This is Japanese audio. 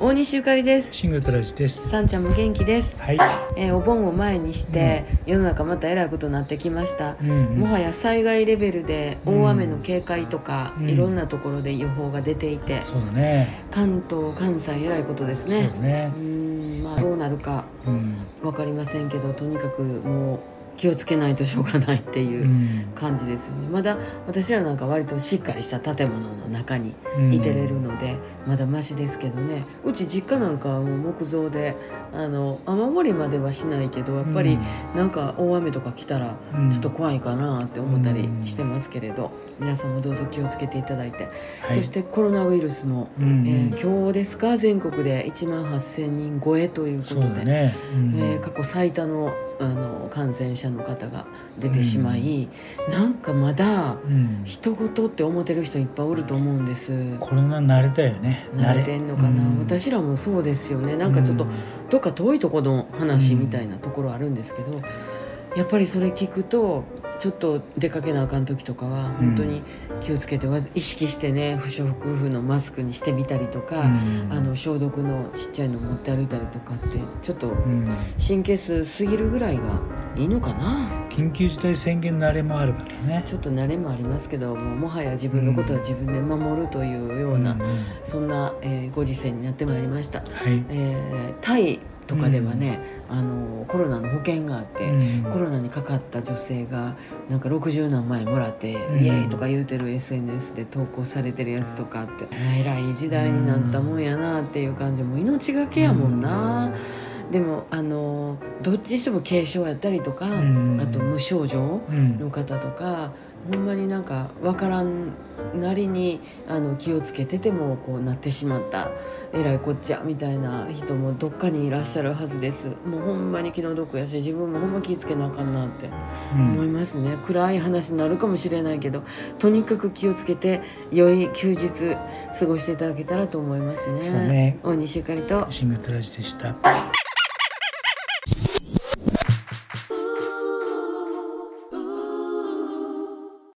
大西ゆかりですシングルトラジです。さんちゃんも元気です、はい。えーお盆を前にして、世の中またえらいことになってきました、うんうんもはや災害レベルで大雨の警戒とか、うんいろんなところで予報が出ていて、そうだね。関東関西えらいことですねそうだねう。んまあどうなるかうん。分かりませんけどとにかくもう気をつけないとしょうがないっていううん。感じですよね。まだ私らなんか割としっかりした建物の中にいてれるので、まだマシですけどね。うち実家なんかはもう木造であの雨漏りまではしないけどやっぱりなんか大雨とか来たらうん。ちょっと怖いかなって思ったりしてますけれど、皆さんもどうぞ気をつけていただいて、はい。そしてコロナウイルスも、うんえー今日ですか？全国で1万8,000人超えというこそとで、ね。うん。えー過去最多のあの感染者の方が出てしまい、なんかまだうん。人事って思ってる人いっぱいおると思うんです。コロナ慣れたよね。慣れ。てんのかな、うん。私らもそうですよね。なんかちょっと、うん。どっか遠いところの話みたいなところあるんですけど、やっぱりそれ聞くとちょっと出かけなあかん時とかは本当に気をつけてわ意識してね不織布のマスクにしてみたりとか、うん。あの消毒のちっちゃいの持って歩いたりとかってちょっとうん。神経数過ぎるぐらいがいいのかな？緊急事態宣言のあれもあるからね。ちょっと慣れもありますけどもうもはや自分のことは自分で守るというような、んんそんな、えーご時世になってまいりました。はい。えータイとかではね、あのコロナの保険があって、うんコロナにかかった女性がなんか60何万円もらって、うんイエーイとか言うてる SNS で投稿されてるやつとかあって、えらい時代になったもんやなっていう感じもう命がけやもんな、でもあのどっちにしても軽症やったりとか、ん。あと無症状うん。の方とかほんまになんか分からんなりにあの気をつけててもこうなってしまったえらいこっちゃみたいな人もどっかにいらっしゃるはずです。もうほんまに気の毒やし自分もほんま気ぃつけなあかんなってうん。思いますね、暗い話になるかもしれないけどとにかく気をつけて良い休日過ごしていただけたらと思いますね。そうね。大西ゆかりと。シングルトラジでした。